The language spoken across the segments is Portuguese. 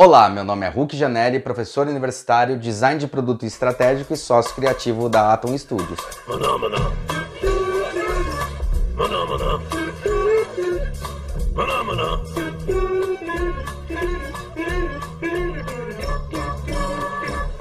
Olá, meu nome é Hulk Janelli, professor universitário, design de produto estratégico e sócio criativo da Atom Studios.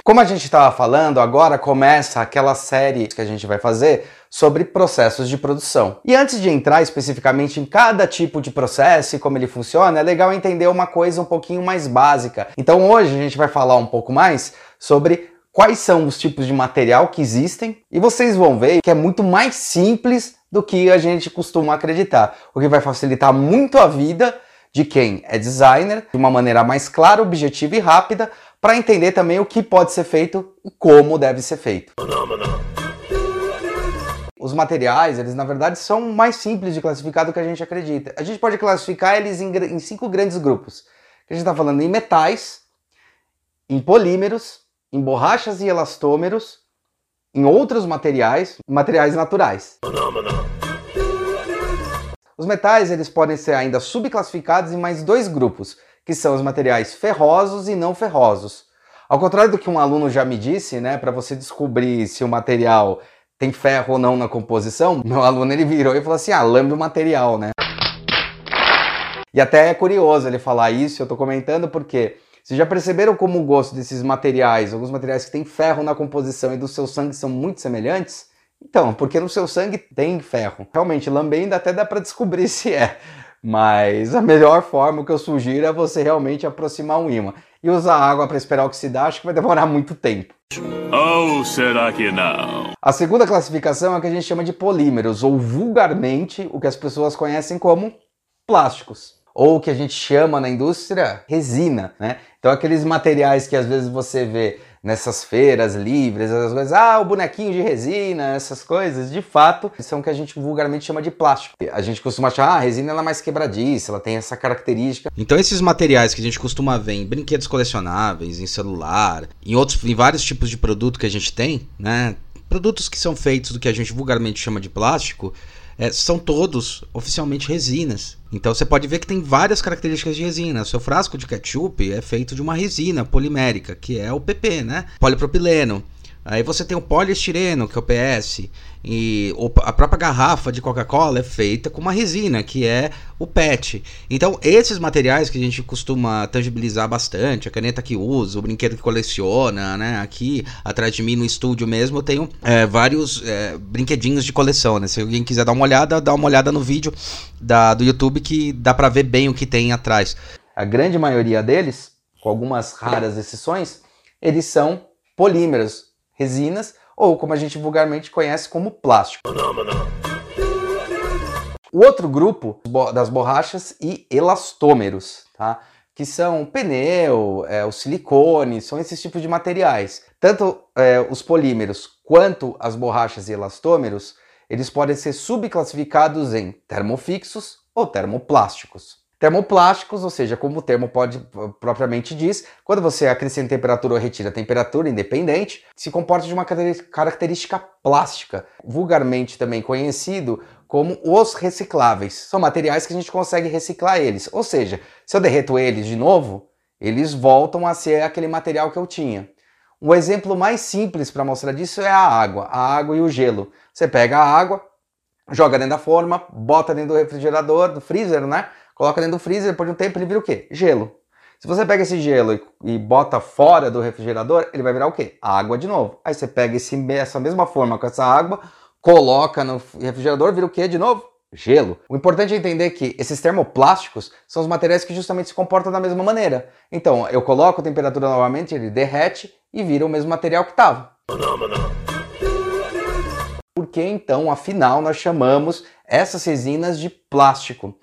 Como a gente estava falando, agora começa aquela série que a gente vai fazer sobre processos de produção. E antes de entrar especificamente em cada tipo de processo e como ele funciona, é legal entender uma coisa um pouquinho mais básica. Então hoje a gente vai falar um pouco mais sobre quais são os tipos de material que existem e vocês vão ver que é muito mais simples do que a gente costuma acreditar, o que vai facilitar muito a vida de quem é designer de uma maneira mais clara, objetiva e rápida para entender também o que pode ser feito e como deve ser feito. Os materiais, eles na verdade são mais simples de classificar do que a gente acredita. A gente pode classificar eles em, em cinco grandes grupos. A gente está falando em metais, em polímeros, em borrachas e elastômeros, em outros materiais, materiais naturais. Os metais eles podem ser ainda subclassificados em mais dois grupos, que são os materiais ferrosos e não ferrosos. Ao contrário do que um aluno já me disse, né, para você descobrir se o material tem ferro ou não na composição, meu aluno ele virou e falou assim: "Ah, lambe o material, né?" E até é curioso ele falar isso, eu estou comentando porque vocês já perceberam como o gosto desses materiais, alguns materiais que têm ferro na composição e do seu sangue são muito semelhantes? Então, porque no seu sangue tem ferro. Realmente, lambendo até dá para descobrir se é. Mas a melhor forma que eu sugiro é você realmente aproximar um ímã. E usar água para esperar oxidar, acho que vai demorar muito tempo. Ou será que não? A segunda classificação é o que a gente chama de polímeros, ou vulgarmente o que as pessoas conhecem como plásticos ou que a gente chama na indústria resina, né? Então aqueles materiais que às vezes você vê nessas feiras livres, essas coisas, ah, o bonequinho de resina, essas coisas, de fato, são o que a gente vulgarmente chama de plástico. A gente costuma achar, ah, a resina ela é mais quebradiça, ela tem essa característica. Então esses materiais que a gente costuma ver em brinquedos colecionáveis, em celular, em outros, em vários tipos de produto que a gente tem, né? Produtos que são feitos do que a gente vulgarmente chama de plástico, é, são todos oficialmente resinas. Então você pode ver que tem várias características de resina. O seu frasco de ketchup é feito de uma resina polimérica, que é o PP, né? Polipropileno. Aí você tem o poliestireno, que é o PS, e a própria garrafa de Coca-Cola é feita com uma resina, que é o PET. Então, esses materiais que a gente costuma tangibilizar bastante, a caneta que usa, o brinquedo que coleciona, né? Aqui, atrás de mim no estúdio mesmo, eu tenho é, vários é, brinquedinhos de coleção, né? Se alguém quiser dar uma olhada, dá uma olhada no vídeo da, do YouTube que dá para ver bem o que tem atrás. A grande maioria deles, com algumas raras exceções, eles são polímeros, resinas, ou como a gente vulgarmente conhece como plástico. O outro grupo das borrachas e elastômeros, tá? que são pneu, é, o silicone, são esses tipos de materiais. Tanto é, os polímeros quanto as borrachas e elastômeros, eles podem ser subclassificados em termofixos ou termoplásticos. Termoplásticos, ou seja, como o termo pode propriamente diz, quando você acrescenta temperatura ou retira temperatura independente, se comporta de uma característica plástica, vulgarmente também conhecido como os recicláveis. São materiais que a gente consegue reciclar eles. Ou seja, se eu derreto eles de novo, eles voltam a ser aquele material que eu tinha. Um exemplo mais simples para mostrar disso é a água, a água e o gelo. Você pega a água, joga dentro da forma, bota dentro do refrigerador, do freezer, né? Coloca dentro do freezer, depois de um tempo ele vira o quê? Gelo. Se você pega esse gelo e, bota fora do refrigerador, ele vai virar o quê? Água de novo. Aí você pega esse, essa mesma forma com essa água, coloca no refrigerador, vira o quê de novo? Gelo. O importante é entender que esses termoplásticos são os materiais que justamente se comportam da mesma maneira. Então, eu coloco a temperatura novamente, ele derrete e vira o mesmo material que estava. Por que então, afinal, nós chamamos essas resinas de plástico?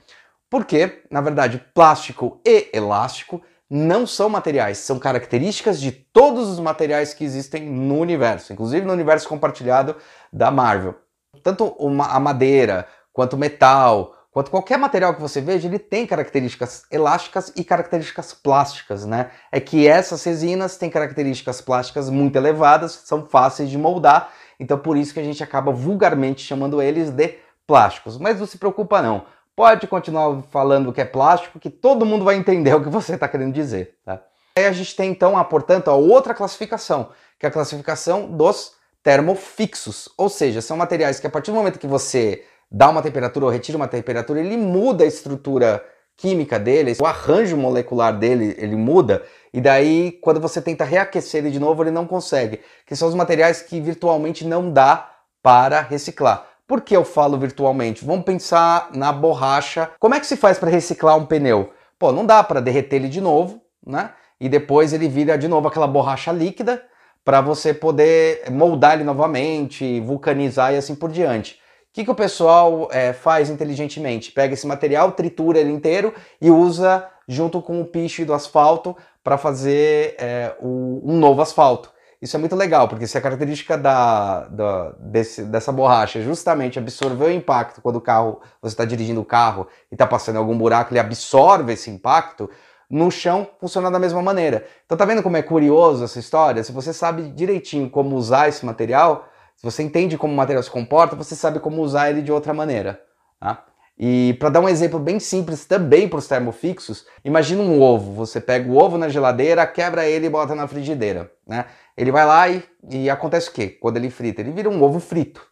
Porque, na verdade, plástico e elástico não são materiais, são características de todos os materiais que existem no universo, inclusive no universo compartilhado da Marvel. Tanto a madeira, quanto o metal, quanto qualquer material que você veja, ele tem características elásticas e características plásticas, né? É que essas resinas têm características plásticas muito elevadas, são fáceis de moldar, então por isso que a gente acaba vulgarmente chamando eles de plásticos. Mas não se preocupa não, Pode continuar falando que é plástico, que todo mundo vai entender o que você está querendo dizer. Tá? Aí a gente tem então, a, portanto, a outra classificação, que é a classificação dos termofixos, ou seja, são materiais que a partir do momento que você dá uma temperatura ou retira uma temperatura, ele muda a estrutura química dele, o arranjo molecular dele, ele muda, e daí quando você tenta reaquecer ele de novo, ele não consegue, que são os materiais que virtualmente não dá para reciclar. Por que eu falo virtualmente? Vamos pensar na borracha. Como é que se faz para reciclar um pneu? Pô, não dá para derreter ele de novo, né? E depois ele vira de novo aquela borracha líquida para você poder moldar ele novamente, vulcanizar e assim por diante que, que o pessoal é, faz inteligentemente? Pega esse material, tritura ele inteiro e usa junto com o piche do asfalto para fazer é, o, um novo asfalto. Isso é muito legal, porque se a característica da, da desse, dessa borracha é justamente absorver o impacto quando o carro, você está dirigindo o carro e está passando em algum buraco, ele absorve esse impacto, no chão funciona da mesma maneira. Então tá vendo como é curioso essa história? Se você sabe direitinho como usar esse material, se você entende como o material se comporta, você sabe como usar ele de outra maneira. Tá? E para dar um exemplo bem simples também para os termofixos, imagina um ovo. Você pega o ovo na geladeira, quebra ele e bota na frigideira. Né? Ele vai lá e, e acontece o quê? Quando ele frita? Ele vira um ovo frito.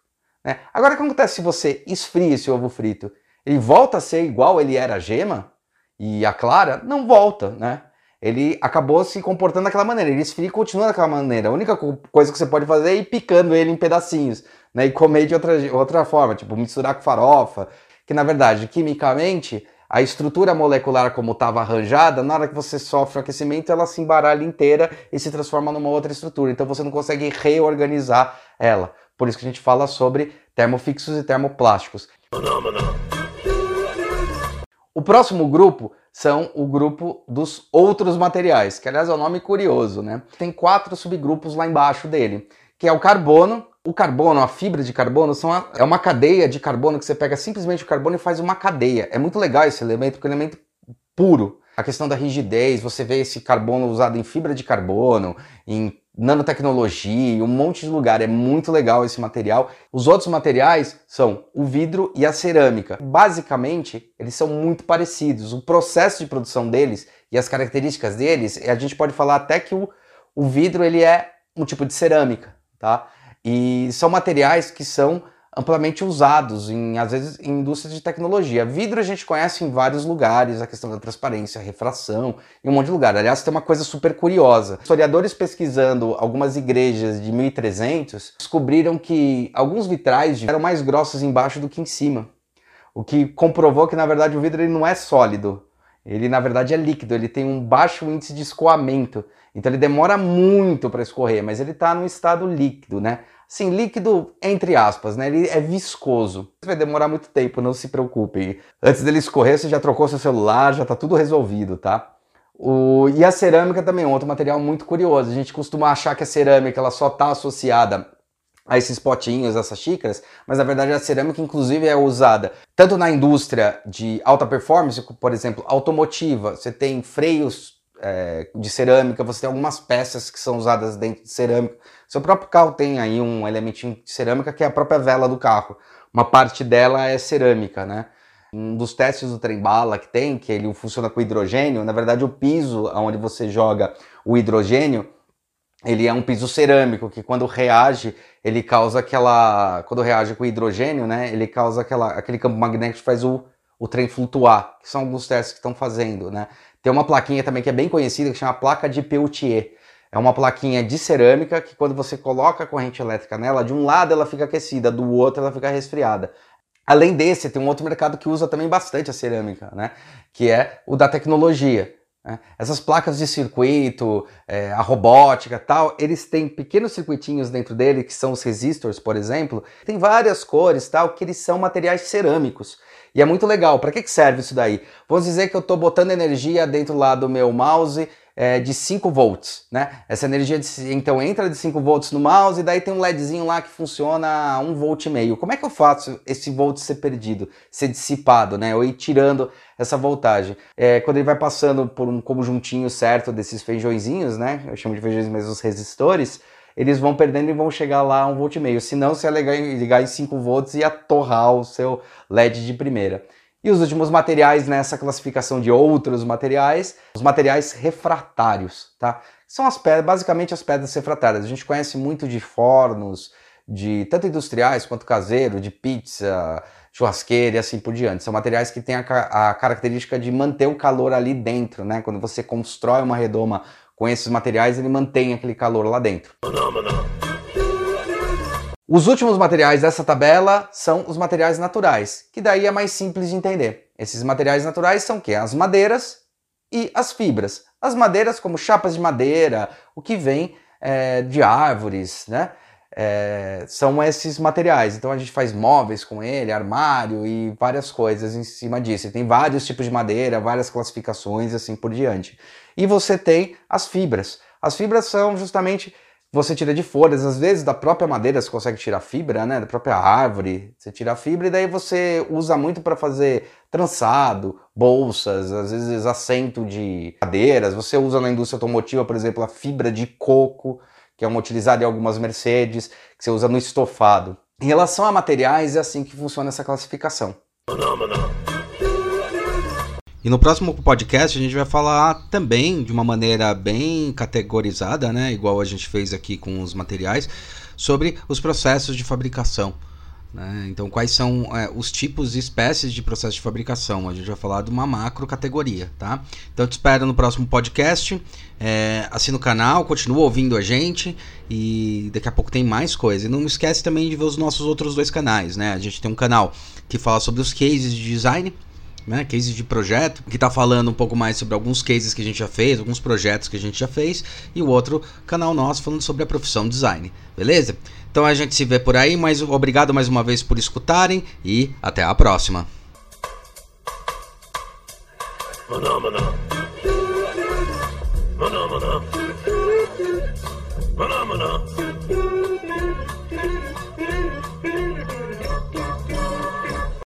Né? Agora o que acontece se você esfria esse ovo frito? Ele volta a ser igual ele era a gema? E a clara? Não volta, né? ele acabou se comportando daquela maneira. Ele esfria e continua daquela maneira. A única coisa que você pode fazer é ir picando ele em pedacinhos, né? E comer de outra, outra forma, tipo misturar com farofa. Que na verdade, quimicamente, a estrutura molecular como estava arranjada, na hora que você sofre o aquecimento, ela se embaralha inteira e se transforma numa outra estrutura. Então você não consegue reorganizar ela. Por isso que a gente fala sobre termofixos e termoplásticos. O próximo grupo são o grupo dos outros materiais, que aliás é um nome curioso, né? Tem quatro subgrupos lá embaixo dele, que é o carbono. O carbono, a fibra de carbono, são é uma cadeia de carbono que você pega simplesmente o carbono e faz uma cadeia. É muito legal esse elemento, porque é um elemento puro. A questão da rigidez, você vê esse carbono usado em fibra de carbono, em nanotecnologia, um monte de lugar. É muito legal esse material. Os outros materiais são o vidro e a cerâmica. Basicamente, eles são muito parecidos. O processo de produção deles e as características deles, a gente pode falar até que o, o vidro ele é um tipo de cerâmica, tá? E são materiais que são amplamente usados em, às vezes, em indústrias de tecnologia. Vidro a gente conhece em vários lugares, a questão da transparência, refração, em um monte de lugar. Aliás, tem uma coisa super curiosa. Historiadores pesquisando algumas igrejas de 1300 descobriram que alguns vitrais eram mais grossos embaixo do que em cima. O que comprovou que, na verdade, o vidro ele não é sólido. Ele, na verdade, é líquido. Ele tem um baixo índice de escoamento. Então, ele demora muito para escorrer, mas ele está no estado líquido, né? Sim, líquido entre aspas, né? Ele é viscoso. Vai demorar muito tempo, não se preocupe. Antes dele escorrer, você já trocou seu celular, já tá tudo resolvido, tá? O... E a cerâmica também é outro material muito curioso. A gente costuma achar que a cerâmica ela só está associada a esses potinhos, essas xícaras, mas na verdade a cerâmica inclusive é usada tanto na indústria de alta performance, por exemplo, automotiva. Você tem freios é, de cerâmica, você tem algumas peças que são usadas dentro de cerâmica. Seu próprio carro tem aí um elementinho de cerâmica que é a própria vela do carro. Uma parte dela é cerâmica, né? Um dos testes do trem bala que tem, que ele funciona com hidrogênio, na verdade o piso onde você joga o hidrogênio, ele é um piso cerâmico que quando reage, ele causa aquela, quando reage com hidrogênio, né, ele causa aquela, aquele campo magnético que faz o, o trem flutuar, que são alguns testes que estão fazendo, né? Tem uma plaquinha também que é bem conhecida que chama placa de Peltier. É uma plaquinha de cerâmica que quando você coloca a corrente elétrica nela, de um lado ela fica aquecida, do outro ela fica resfriada. Além desse, tem um outro mercado que usa também bastante a cerâmica, né? Que é o da tecnologia. Né? Essas placas de circuito, é, a robótica tal, eles têm pequenos circuitinhos dentro dele, que são os resistors, por exemplo. Tem várias cores tal, que eles são materiais cerâmicos. E é muito legal. Para que, que serve isso daí? Vamos dizer que eu estou botando energia dentro lá do meu mouse é, de 5 volts, né? Essa energia de, então entra de 5 volts no mouse e daí tem um LEDzinho lá que funciona a 1 volt e meio. Como é que eu faço esse volt ser perdido, ser dissipado, né? Ou ir tirando essa voltagem? É, quando ele vai passando por um conjuntinho certo desses feijõezinhos, né? Eu chamo de feijões mesmo os resistores eles vão perdendo e vão chegar lá a um volt e meio. Se não, se ligar, ligar em 5 volts, ia torrar o seu LED de primeira. E os últimos materiais nessa classificação de outros materiais, os materiais refratários, tá? São as pedras, basicamente as pedras refratárias. A gente conhece muito de fornos, de tanto industriais quanto caseiro, de pizza, churrasqueira e assim por diante. São materiais que têm a, a característica de manter o calor ali dentro, né? Quando você constrói uma redoma com esses materiais, ele mantém aquele calor lá dentro. Os últimos materiais dessa tabela são os materiais naturais, que daí é mais simples de entender. Esses materiais naturais são o quê? As madeiras e as fibras. As madeiras como chapas de madeira, o que vem é, de árvores, né? É, são esses materiais. Então a gente faz móveis com ele, armário e várias coisas em cima disso. E tem vários tipos de madeira, várias classificações assim por diante. E você tem as fibras. As fibras são justamente você tira de folhas, às vezes da própria madeira você consegue tirar fibra, né? Da própria árvore, você tira a fibra e daí você usa muito para fazer trançado, bolsas, às vezes assento de cadeiras. Você usa na indústria automotiva, por exemplo, a fibra de coco, que é uma utilizada em algumas Mercedes, que você usa no estofado. Em relação a materiais, é assim que funciona essa classificação. E no próximo podcast a gente vai falar também de uma maneira bem categorizada, né, igual a gente fez aqui com os materiais, sobre os processos de fabricação. Né? Então, quais são é, os tipos e espécies de processo de fabricação? A gente vai falar de uma macro categoria, tá? Então, te espero no próximo podcast. É, assina o canal, continua ouvindo a gente e daqui a pouco tem mais coisa. E não esquece também de ver os nossos outros dois canais, né? A gente tem um canal que fala sobre os cases de design né, cases de projeto, que está falando um pouco mais sobre alguns cases que a gente já fez, alguns projetos que a gente já fez, e o outro canal nosso falando sobre a profissão design, beleza? Então a gente se vê por aí, mas obrigado mais uma vez por escutarem e até a próxima.